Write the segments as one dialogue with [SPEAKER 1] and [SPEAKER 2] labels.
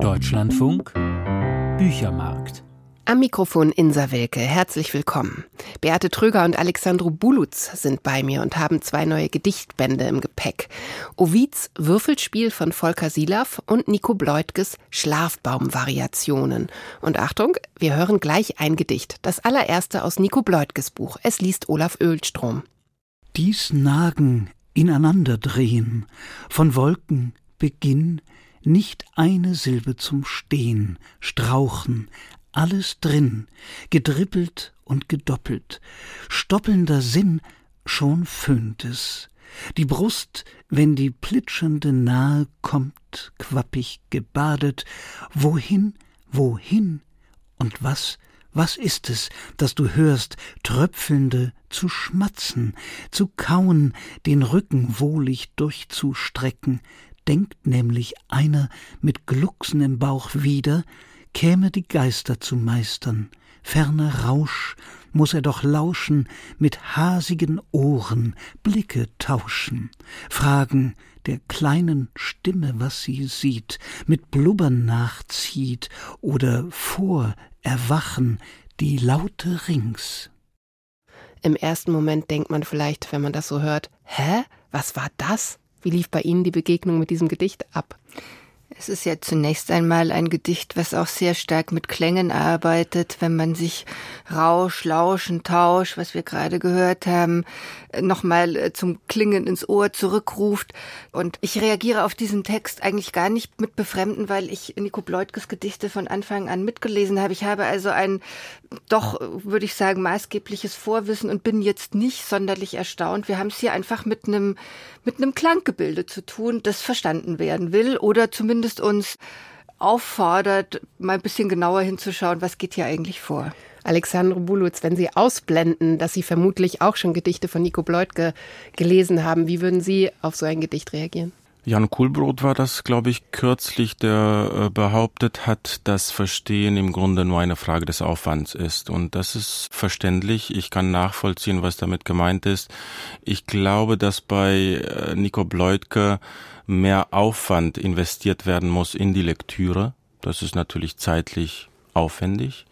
[SPEAKER 1] Deutschlandfunk Büchermarkt.
[SPEAKER 2] Am Mikrofon Insa Welke, herzlich willkommen. Beate Tröger und Alexandru Bulutz sind bei mir und haben zwei neue Gedichtbände im Gepäck. Ovids Würfelspiel von Volker Silav und Nico Bleutges Schlafbaumvariationen. Und Achtung, wir hören gleich ein Gedicht, das allererste aus Nico Bleutges Buch. Es liest Olaf Ölstrom.
[SPEAKER 3] Dies Nagen, ineinanderdrehen, von Wolken Beginn, nicht eine Silbe zum Stehen, Strauchen, alles drin, gedribbelt und gedoppelt, stoppelnder Sinn, schon föhnt es. Die Brust, wenn die plitschernde nahe kommt, quappig gebadet, wohin, wohin und was, was ist es, das du hörst, tröpfelnde zu schmatzen, zu kauen, den Rücken wohlig durchzustrecken, denkt nämlich einer mit Glucksen im Bauch wieder, käme die Geister zu meistern, ferner Rausch muss er doch lauschen, mit hasigen Ohren Blicke tauschen, fragen der kleinen Stimme, was sie sieht, mit Blubbern nachzieht oder vor erwachen die Laute rings.
[SPEAKER 2] Im ersten Moment denkt man vielleicht, wenn man das so hört, hä? Was war das? Wie lief bei Ihnen die Begegnung mit diesem Gedicht ab?
[SPEAKER 4] Es ist ja zunächst einmal ein Gedicht, was auch sehr stark mit Klängen arbeitet, wenn man sich Rausch, Lauschen, Tausch, was wir gerade gehört haben, nochmal äh, zum Klingen ins Ohr zurückruft. Und ich reagiere auf diesen Text eigentlich gar nicht mit Befremden, weil ich Nico Bleutges Gedichte von Anfang an mitgelesen habe. Ich habe also ein doch, würde ich sagen, maßgebliches Vorwissen und bin jetzt nicht sonderlich erstaunt. Wir haben es hier einfach mit einem, mit einem Klanggebilde zu tun, das verstanden werden will oder zumindest uns auffordert, mal ein bisschen genauer hinzuschauen, was geht hier eigentlich vor.
[SPEAKER 2] Alexandre Bulutz, wenn Sie ausblenden, dass Sie vermutlich auch schon Gedichte von Nico Bleutke gelesen haben, wie würden Sie auf so ein Gedicht reagieren?
[SPEAKER 5] Jan Kuhlbrot war das, glaube ich, kürzlich, der äh, behauptet hat, dass Verstehen im Grunde nur eine Frage des Aufwands ist. Und das ist verständlich. Ich kann nachvollziehen, was damit gemeint ist. Ich glaube, dass bei äh, Nico Bleutke mehr Aufwand investiert werden muss in die Lektüre. Das ist natürlich zeitlich aufwendig.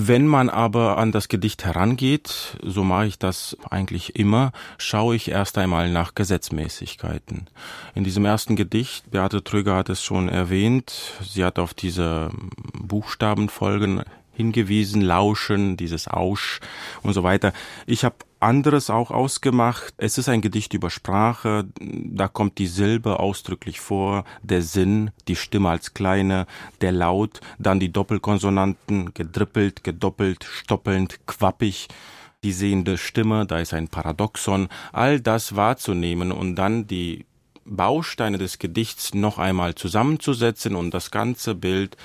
[SPEAKER 5] Wenn man aber an das Gedicht herangeht, so mache ich das eigentlich immer, schaue ich erst einmal nach Gesetzmäßigkeiten. In diesem ersten Gedicht, Beate Trüger hat es schon erwähnt, sie hat auf diese Buchstabenfolgen hingewiesen, lauschen, dieses Ausch und so weiter. Ich habe anderes auch ausgemacht. Es ist ein Gedicht über Sprache, da kommt die Silbe ausdrücklich vor, der Sinn, die Stimme als kleine, der Laut, dann die Doppelkonsonanten, gedrippelt, gedoppelt, stoppelnd, quappig die sehende Stimme, da ist ein Paradoxon, all das wahrzunehmen und dann die Bausteine des Gedichts noch einmal zusammenzusetzen und das ganze Bild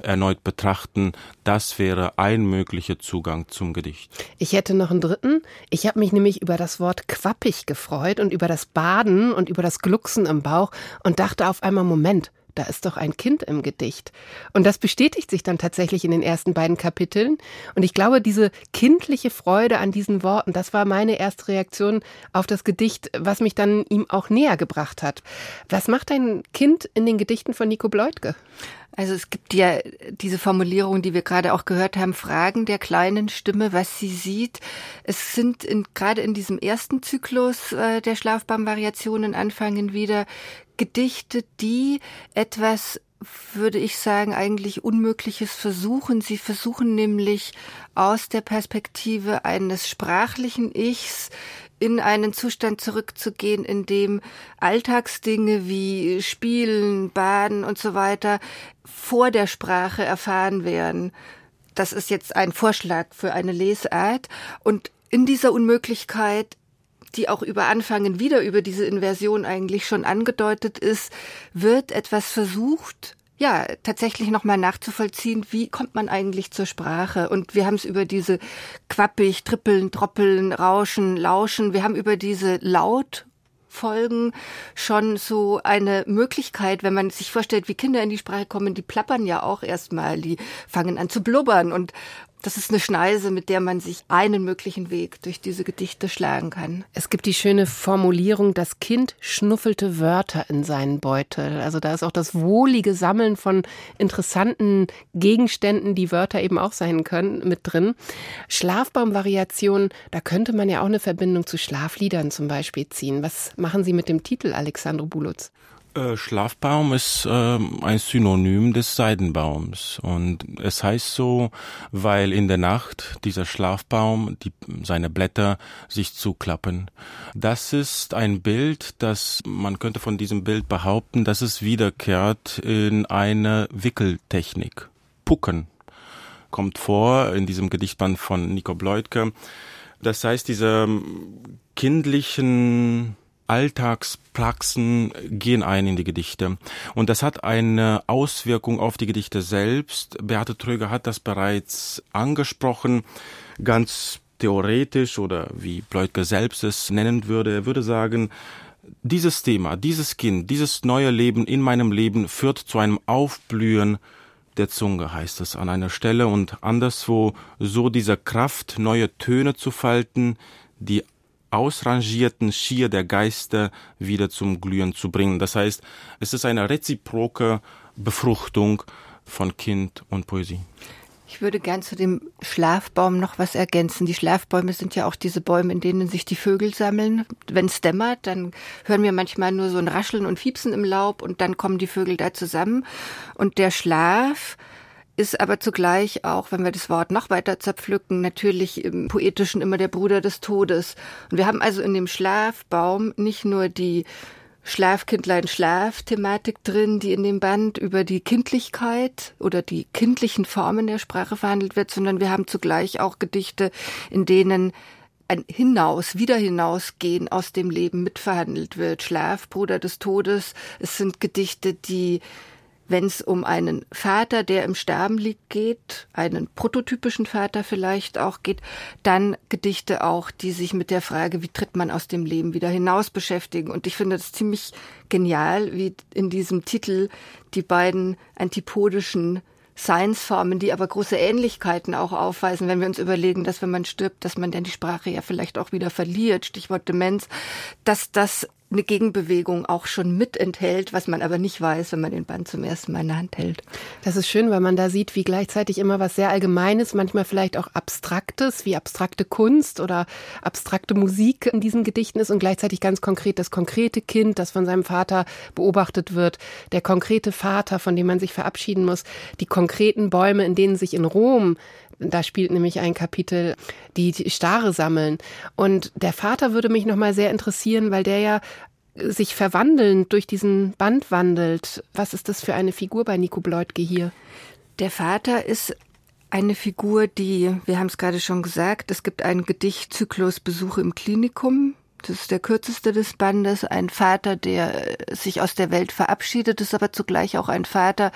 [SPEAKER 5] erneut betrachten, das wäre ein möglicher Zugang zum Gedicht.
[SPEAKER 2] Ich hätte noch einen dritten. Ich habe mich nämlich über das Wort quappig gefreut und über das Baden und über das Glucksen im Bauch und dachte auf einmal, Moment, da ist doch ein Kind im Gedicht. Und das bestätigt sich dann tatsächlich in den ersten beiden Kapiteln. Und ich glaube, diese kindliche Freude an diesen Worten, das war meine erste Reaktion auf das Gedicht, was mich dann ihm auch näher gebracht hat. Was macht ein Kind in den Gedichten von Nico Bleutke?
[SPEAKER 4] Also es gibt ja diese Formulierung, die wir gerade auch gehört haben, Fragen der kleinen Stimme, was sie sieht. Es sind in, gerade in diesem ersten Zyklus äh, der Schlafbaumvariationen anfangen wieder Gedichte, die etwas würde ich sagen, eigentlich Unmögliches versuchen. Sie versuchen nämlich aus der Perspektive eines sprachlichen Ichs in einen Zustand zurückzugehen, in dem Alltagsdinge wie Spielen, Baden und so weiter vor der Sprache erfahren werden. Das ist jetzt ein Vorschlag für eine Lesart. Und in dieser Unmöglichkeit die auch über Anfangen wieder über diese Inversion eigentlich schon angedeutet ist, wird etwas versucht, ja, tatsächlich nochmal nachzuvollziehen, wie kommt man eigentlich zur Sprache? Und wir haben es über diese quappig, trippeln, troppeln, rauschen, lauschen, wir haben über diese Laut Folgen schon so eine Möglichkeit, wenn man sich vorstellt, wie Kinder in die Sprache kommen, die plappern ja auch erstmal, die fangen an zu blubbern und Das ist eine Schneise, mit der man sich einen möglichen Weg durch diese Gedichte schlagen kann.
[SPEAKER 2] Es gibt die schöne Formulierung, das Kind schnuffelte Wörter in seinen Beutel. Also da ist auch das wohlige Sammeln von interessanten Gegenständen, die Wörter eben auch sein können, mit drin. Schlafbaumvariationen, da könnte man ja auch eine Verbindung zu Schlafliedern zum Beispiel ziehen. Was machen Sie mit dem Titel, Alexandro Bulutz?
[SPEAKER 5] Äh, Schlafbaum ist äh, ein Synonym des Seidenbaums und es heißt so, weil in der Nacht dieser Schlafbaum die, seine Blätter sich zuklappen. Das ist ein Bild, das man könnte von diesem Bild behaupten, dass es wiederkehrt in eine Wickeltechnik. Pucken kommt vor in diesem Gedichtband von Nico Bleutke. Das heißt, diese kindlichen Alltagspraxen gehen ein in die Gedichte. Und das hat eine Auswirkung auf die Gedichte selbst. Beate Tröger hat das bereits angesprochen, ganz theoretisch oder wie Pleutke selbst es nennen würde. Er würde sagen, dieses Thema, dieses Kind, dieses neue Leben in meinem Leben führt zu einem Aufblühen der Zunge, heißt es an einer Stelle und anderswo so dieser Kraft, neue Töne zu falten, die ausrangierten Schier der Geister wieder zum Glühen zu bringen. Das heißt, es ist eine reziproke Befruchtung von Kind und Poesie.
[SPEAKER 4] Ich würde gern zu dem Schlafbaum noch was ergänzen. Die Schlafbäume sind ja auch diese Bäume, in denen sich die Vögel sammeln. Wenn es dämmert, dann hören wir manchmal nur so ein Rascheln und Fiepsen im Laub und dann kommen die Vögel da zusammen. Und der Schlaf, ist aber zugleich auch, wenn wir das Wort noch weiter zerpflücken, natürlich im Poetischen immer der Bruder des Todes. Und wir haben also in dem Schlafbaum nicht nur die Schlafkindlein Schlaf-Thematik drin, die in dem Band über die Kindlichkeit oder die kindlichen Formen der Sprache verhandelt wird, sondern wir haben zugleich auch Gedichte, in denen ein Hinaus, wieder hinausgehen aus dem Leben mitverhandelt wird. Schlaf, Bruder des Todes. Es sind Gedichte, die wenn es um einen Vater, der im Sterben liegt, geht, einen prototypischen Vater vielleicht auch geht, dann Gedichte auch, die sich mit der Frage, wie tritt man aus dem Leben wieder hinaus beschäftigen. Und ich finde es ziemlich genial, wie in diesem Titel die beiden antipodischen Science-Formen, die aber große Ähnlichkeiten auch aufweisen, wenn wir uns überlegen, dass wenn man stirbt, dass man dann die Sprache ja vielleicht auch wieder verliert, Stichwort Demenz, dass das eine Gegenbewegung auch schon mit enthält, was man aber nicht weiß, wenn man den Band zum ersten Mal in der Hand hält.
[SPEAKER 2] Das ist schön, weil man da sieht, wie gleichzeitig immer was sehr Allgemeines, manchmal vielleicht auch Abstraktes, wie abstrakte Kunst oder abstrakte Musik in diesen Gedichten ist und gleichzeitig ganz konkret das konkrete Kind, das von seinem Vater beobachtet wird, der konkrete Vater, von dem man sich verabschieden muss, die konkreten Bäume, in denen sich in Rom da spielt nämlich ein Kapitel, die, Stare sammeln. Und der Vater würde mich nochmal sehr interessieren, weil der ja sich verwandelnd durch diesen Band wandelt. Was ist das für eine Figur bei Nico Bleutke hier?
[SPEAKER 4] Der Vater ist eine Figur, die, wir haben es gerade schon gesagt, es gibt einen Gedichtzyklus Besuche im Klinikum. Das ist der kürzeste des Bandes. Ein Vater, der sich aus der Welt verabschiedet, ist aber zugleich auch ein Vater,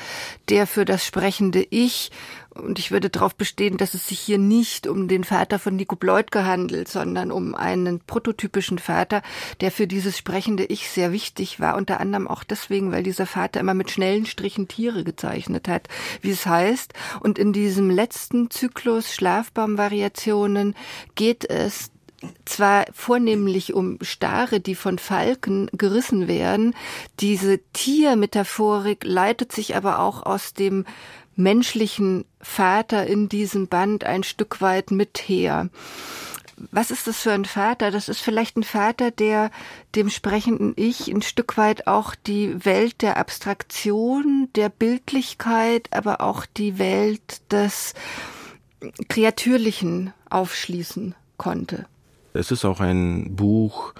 [SPEAKER 4] der für das sprechende Ich und ich würde darauf bestehen, dass es sich hier nicht um den Vater von Nico Bleutke handelt, sondern um einen prototypischen Vater, der für dieses sprechende Ich sehr wichtig war. Unter anderem auch deswegen, weil dieser Vater immer mit schnellen Strichen Tiere gezeichnet hat, wie es heißt. Und in diesem letzten Zyklus Schlafbaumvariationen geht es zwar vornehmlich um Stare, die von Falken gerissen werden. Diese Tiermetaphorik leitet sich aber auch aus dem menschlichen Vater in diesem Band ein Stück weit mit her. Was ist das für ein Vater? Das ist vielleicht ein Vater, der dem sprechenden Ich ein Stück weit auch die Welt der Abstraktion, der Bildlichkeit, aber auch die Welt des Kreatürlichen aufschließen konnte.
[SPEAKER 5] Es ist auch ein Buch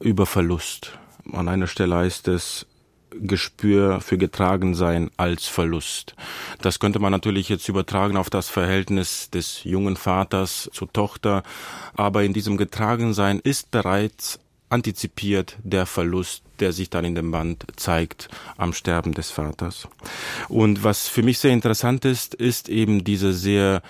[SPEAKER 5] über Verlust. An einer Stelle heißt es, Gespür für Getragensein als Verlust. Das könnte man natürlich jetzt übertragen auf das Verhältnis des jungen Vaters zur Tochter, aber in diesem Getragensein ist bereits antizipiert der Verlust, der sich dann in dem Band zeigt am Sterben des Vaters. Und was für mich sehr interessant ist, ist eben diese sehr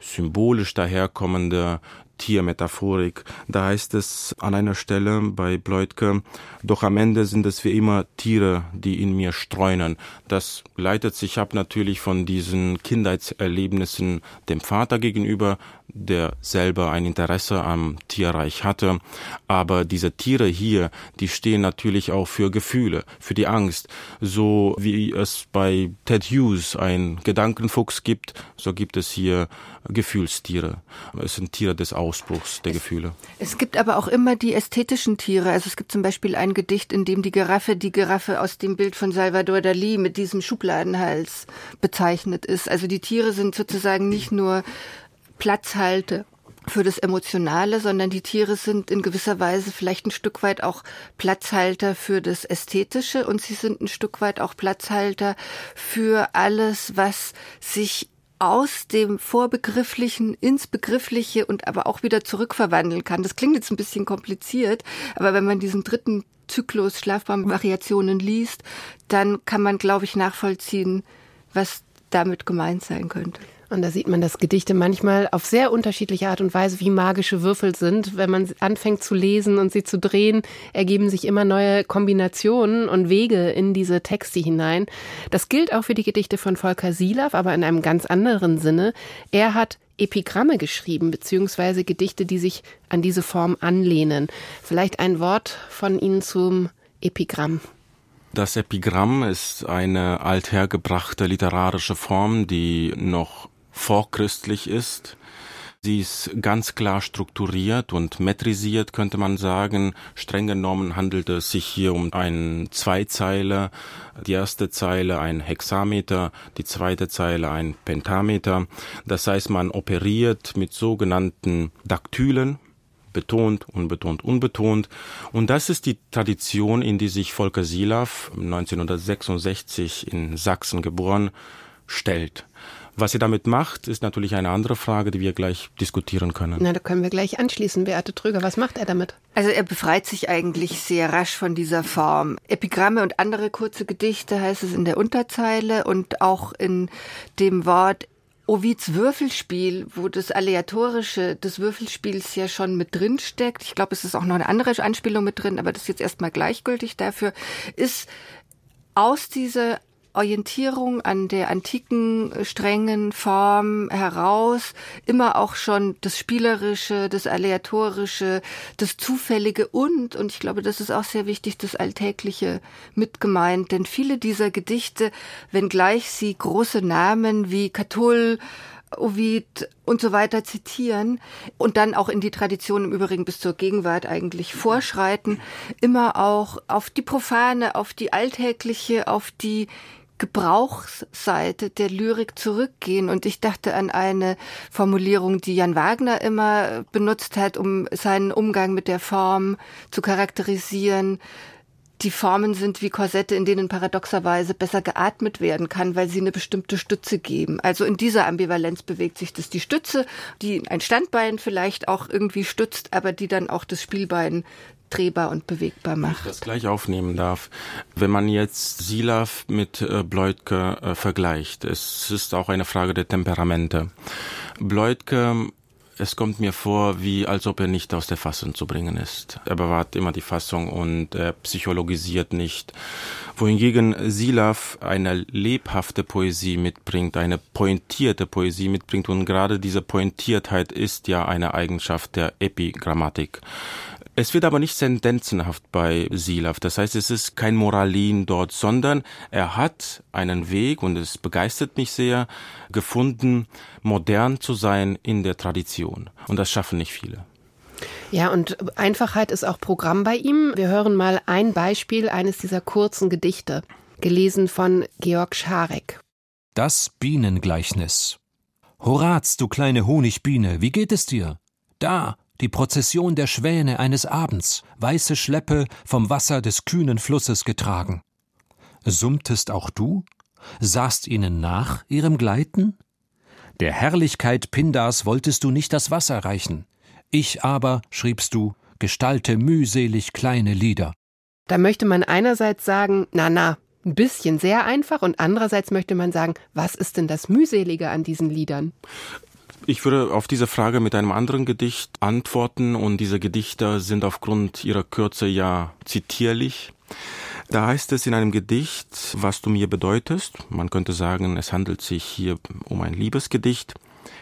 [SPEAKER 5] symbolisch daherkommende Tiermetaphorik. Da heißt es an einer Stelle bei Bleutke, doch am Ende sind es wie immer Tiere, die in mir streunen. Das leitet sich ab natürlich von diesen Kindheitserlebnissen dem Vater gegenüber, der selber ein Interesse am Tierreich hatte. Aber diese Tiere hier, die stehen natürlich auch für Gefühle, für die Angst. So wie es bei Ted Hughes ein Gedankenfuchs gibt, so gibt es hier Gefühlstiere. Es sind Tiere des Ausbruchs der Gefühle.
[SPEAKER 4] Es gibt aber auch immer die ästhetischen Tiere. Also es gibt zum Beispiel ein Gedicht, in dem die Giraffe, die Giraffe aus dem Bild von Salvador Dali mit diesem Schubladenhals bezeichnet ist. Also die Tiere sind sozusagen nicht nur Platzhalte für das Emotionale, sondern die Tiere sind in gewisser Weise vielleicht ein Stück weit auch Platzhalter für das Ästhetische und sie sind ein Stück weit auch Platzhalter für alles, was sich aus dem Vorbegrifflichen ins Begriffliche und aber auch wieder zurückverwandeln kann. Das klingt jetzt ein bisschen kompliziert, aber wenn man diesen dritten Zyklus Schlafbaumvariationen liest, dann kann man, glaube ich, nachvollziehen, was damit gemeint sein könnte.
[SPEAKER 2] Und da sieht man, dass Gedichte manchmal auf sehr unterschiedliche Art und Weise wie magische Würfel sind. Wenn man anfängt zu lesen und sie zu drehen, ergeben sich immer neue Kombinationen und Wege in diese Texte hinein. Das gilt auch für die Gedichte von Volker Silav, aber in einem ganz anderen Sinne. Er hat Epigramme geschrieben, beziehungsweise Gedichte, die sich an diese Form anlehnen. Vielleicht ein Wort von Ihnen zum Epigramm.
[SPEAKER 5] Das Epigramm ist eine althergebrachte literarische Form, die noch vorchristlich ist. Sie ist ganz klar strukturiert und metrisiert, könnte man sagen. Streng genommen handelt es sich hier um einen Zweizeiler. Die erste Zeile ein Hexameter, die zweite Zeile ein Pentameter. Das heißt, man operiert mit sogenannten Daktylen, betont, unbetont, unbetont. Und das ist die Tradition, in die sich Volker Silav 1966 in Sachsen geboren stellt. Was sie damit macht, ist natürlich eine andere Frage, die wir gleich diskutieren können.
[SPEAKER 2] Na, da können wir gleich anschließen. Beate Trüger, was macht er damit?
[SPEAKER 4] Also er befreit sich eigentlich sehr rasch von dieser Form. Epigramme und andere kurze Gedichte heißt es in der Unterzeile und auch in dem Wort Ovids Würfelspiel, wo das Aleatorische des Würfelspiels ja schon mit drin steckt. Ich glaube, es ist auch noch eine andere Anspielung mit drin, aber das ist jetzt erstmal gleichgültig dafür, ist aus dieser Orientierung an der antiken strengen Form heraus immer auch schon das Spielerische, das Aleatorische, das Zufällige und, und ich glaube, das ist auch sehr wichtig, das Alltägliche mit gemeint. Denn viele dieser Gedichte, wenngleich sie große Namen wie Catull, Ovid und so weiter zitieren und dann auch in die Tradition im Übrigen bis zur Gegenwart eigentlich vorschreiten, immer auch auf die profane, auf die alltägliche, auf die Gebrauchsseite der Lyrik zurückgehen. Und ich dachte an eine Formulierung, die Jan Wagner immer benutzt hat, um seinen Umgang mit der Form zu charakterisieren. Die Formen sind wie Korsette, in denen paradoxerweise besser geatmet werden kann, weil sie eine bestimmte Stütze geben. Also in dieser Ambivalenz bewegt sich das die Stütze, die ein Standbein vielleicht auch irgendwie stützt, aber die dann auch das Spielbein drehbar und bewegbar macht.
[SPEAKER 5] Wenn ich das gleich aufnehmen darf. Wenn man jetzt Silav mit äh, Bleutke äh, vergleicht, es ist auch eine Frage der Temperamente. Bleutke es kommt mir vor, wie als ob er nicht aus der Fassung zu bringen ist. Er bewahrt immer die Fassung und er psychologisiert nicht. Wohingegen Silav eine lebhafte Poesie mitbringt, eine pointierte Poesie mitbringt und gerade diese Pointiertheit ist ja eine Eigenschaft der Epigrammatik. Es wird aber nicht sentenzenhaft bei Silav. Das heißt, es ist kein Moralin dort, sondern er hat einen Weg, und es begeistert mich sehr, gefunden, modern zu sein in der Tradition. Und das schaffen nicht viele.
[SPEAKER 2] Ja, und Einfachheit ist auch Programm bei ihm. Wir hören mal ein Beispiel eines dieser kurzen Gedichte, gelesen von Georg Scharek.
[SPEAKER 1] Das Bienengleichnis. Horaz, du kleine Honigbiene, wie geht es dir? Da, die Prozession der Schwäne eines Abends, weiße Schleppe vom Wasser des kühnen Flusses getragen. Summtest auch du? Sahst ihnen nach ihrem Gleiten? Der Herrlichkeit Pindars wolltest du nicht das Wasser reichen. Ich aber, schriebst du, gestalte mühselig kleine Lieder.
[SPEAKER 2] Da möchte man einerseits sagen, na na, ein bisschen sehr einfach und andererseits möchte man sagen, was ist denn das mühselige an diesen Liedern?
[SPEAKER 5] Ich würde auf diese Frage mit einem anderen Gedicht antworten und diese Gedichte sind aufgrund ihrer Kürze ja zitierlich. Da heißt es in einem Gedicht, was du mir bedeutest. Man könnte sagen, es handelt sich hier um ein Liebesgedicht.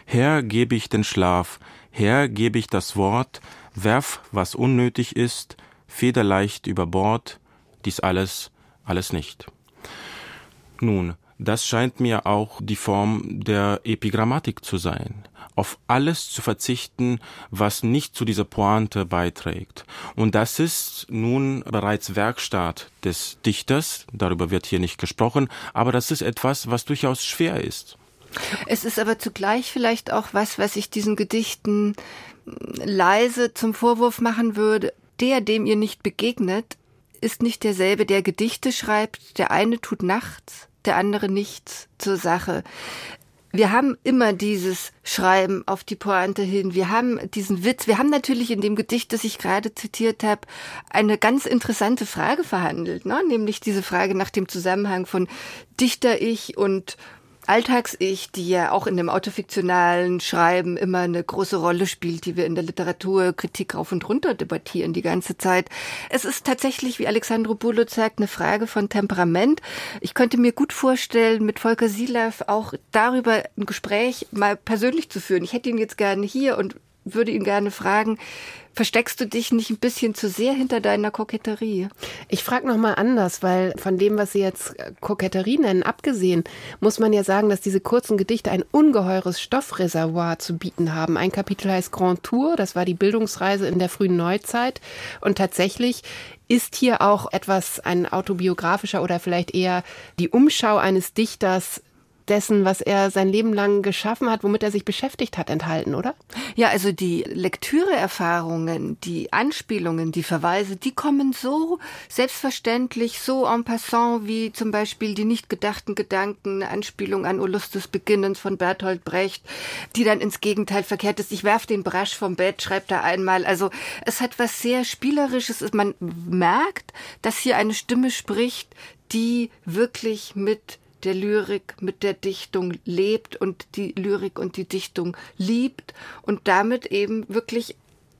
[SPEAKER 5] Herr gebe ich den Schlaf, Herr gebe ich das Wort, werf, was unnötig ist, federleicht über Bord, dies alles, alles nicht. Nun, das scheint mir auch die Form der Epigrammatik zu sein auf alles zu verzichten, was nicht zu dieser Pointe beiträgt. Und das ist nun bereits Werkstatt des Dichters, darüber wird hier nicht gesprochen, aber das ist etwas, was durchaus schwer ist.
[SPEAKER 4] Es ist aber zugleich vielleicht auch was, was ich diesen Gedichten leise zum Vorwurf machen würde. Der, dem ihr nicht begegnet, ist nicht derselbe, der Gedichte schreibt. Der eine tut nachts, der andere nichts zur Sache wir haben immer dieses Schreiben auf die Pointe hin. Wir haben diesen Witz. Wir haben natürlich in dem Gedicht, das ich gerade zitiert habe, eine ganz interessante Frage verhandelt, ne? nämlich diese Frage nach dem Zusammenhang von Dichter-Ich und Alltags-Ich, die ja auch in dem autofiktionalen Schreiben immer eine große Rolle spielt, die wir in der Literaturkritik rauf und runter debattieren die ganze Zeit. Es ist tatsächlich, wie Alexandro Bulo sagt, eine Frage von Temperament. Ich könnte mir gut vorstellen, mit Volker Silav auch darüber ein Gespräch mal persönlich zu führen. Ich hätte ihn jetzt gerne hier und würde ihn gerne fragen, versteckst du dich nicht ein bisschen zu sehr hinter deiner Koketterie?
[SPEAKER 2] Ich frage noch mal anders, weil von dem, was Sie jetzt äh, Koketterie nennen, abgesehen, muss man ja sagen, dass diese kurzen Gedichte ein ungeheures Stoffreservoir zu bieten haben. Ein Kapitel heißt Grand Tour, das war die Bildungsreise in der frühen Neuzeit und tatsächlich ist hier auch etwas ein autobiografischer oder vielleicht eher die Umschau eines Dichters dessen, was er sein Leben lang geschaffen hat, womit er sich beschäftigt hat, enthalten, oder?
[SPEAKER 4] Ja, also die Lektüreerfahrungen, die Anspielungen, die Verweise, die kommen so selbstverständlich, so en passant, wie zum Beispiel die nicht gedachten Gedanken, Anspielung an Ulust des Beginnens von Bertolt Brecht, die dann ins Gegenteil verkehrt ist. Ich werf den Brasch vom Bett, schreibt er einmal. Also es hat was sehr Spielerisches. Man merkt, dass hier eine Stimme spricht, die wirklich mit der Lyrik mit der Dichtung lebt und die Lyrik und die Dichtung liebt und damit eben wirklich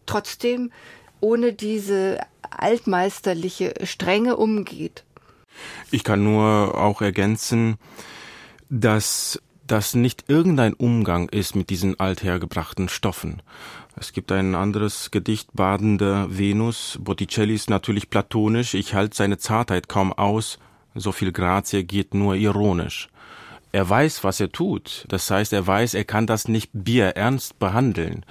[SPEAKER 4] trotzdem ohne diese altmeisterliche Strenge umgeht.
[SPEAKER 5] Ich kann nur auch ergänzen, dass das nicht irgendein Umgang ist mit diesen althergebrachten Stoffen. Es gibt ein anderes Gedicht, Badende Venus. Botticelli ist natürlich platonisch. Ich halte seine Zartheit kaum aus so viel Grazie geht nur ironisch. Er weiß, was er tut. Das heißt, er weiß, er kann das nicht bierernst behandeln.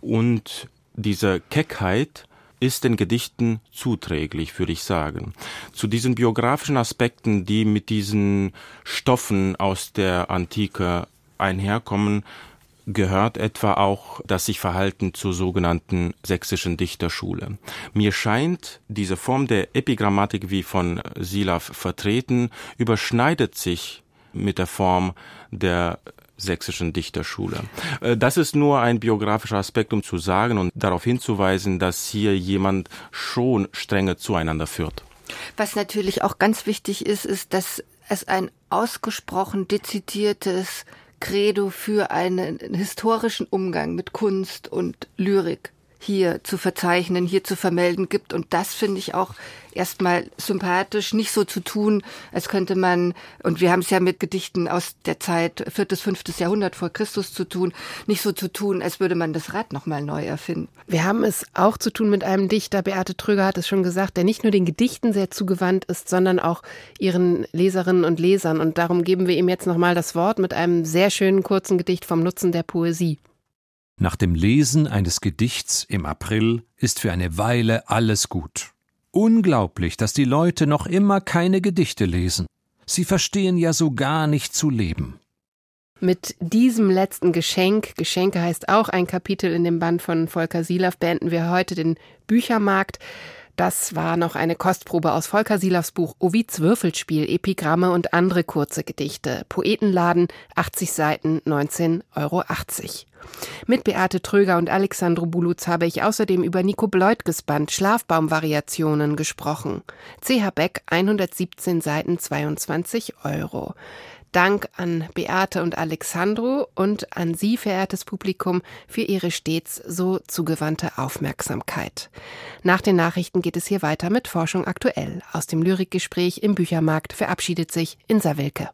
[SPEAKER 5] Und diese Keckheit ist den Gedichten zuträglich, würde ich sagen. Zu diesen biografischen Aspekten, die mit diesen Stoffen aus der Antike einherkommen, gehört etwa auch das sich Verhalten zur sogenannten sächsischen Dichterschule. Mir scheint, diese Form der Epigrammatik, wie von Silav vertreten, überschneidet sich mit der Form der sächsischen Dichterschule. Äh, das ist nur ein biografischer Aspekt, um zu sagen und darauf hinzuweisen, dass hier jemand schon strenge zueinander führt.
[SPEAKER 4] Was natürlich auch ganz wichtig ist, ist, dass es ein ausgesprochen dezidiertes Credo für einen historischen Umgang mit Kunst und Lyrik hier zu verzeichnen, hier zu vermelden gibt. Und das finde ich auch erstmal sympathisch, nicht so zu tun, als könnte man, und wir haben es ja mit Gedichten aus der Zeit viertes, fünftes Jahrhundert vor Christus zu tun, nicht so zu tun, als würde man das Rad nochmal neu erfinden.
[SPEAKER 2] Wir haben es auch zu tun mit einem Dichter, Beate Tröger hat es schon gesagt, der nicht nur den Gedichten sehr zugewandt ist, sondern auch ihren Leserinnen und Lesern. Und darum geben wir ihm jetzt nochmal das Wort mit einem sehr schönen kurzen Gedicht vom Nutzen der Poesie.
[SPEAKER 1] Nach dem Lesen eines Gedichts im April ist für eine Weile alles gut. Unglaublich, dass die Leute noch immer keine Gedichte lesen. Sie verstehen ja so gar nicht zu leben.
[SPEAKER 2] Mit diesem letzten Geschenk, Geschenke heißt auch ein Kapitel in dem Band von Volker Silav, beenden wir heute den Büchermarkt. Das war noch eine Kostprobe aus Volker Silavs Buch Ovids Würfelspiel, Epigramme und andere kurze Gedichte. Poetenladen, 80 Seiten, 19,80 Euro. Mit Beate Tröger und Alexandro Bulutz habe ich außerdem über Nico Bleutges Band Schlafbaumvariationen gesprochen. CH Beck, 117 Seiten, 22 Euro. Dank an Beate und Alexandro und an Sie, verehrtes Publikum, für Ihre stets so zugewandte Aufmerksamkeit. Nach den Nachrichten geht es hier weiter mit Forschung aktuell. Aus dem Lyrikgespräch im Büchermarkt verabschiedet sich Insa Wilke.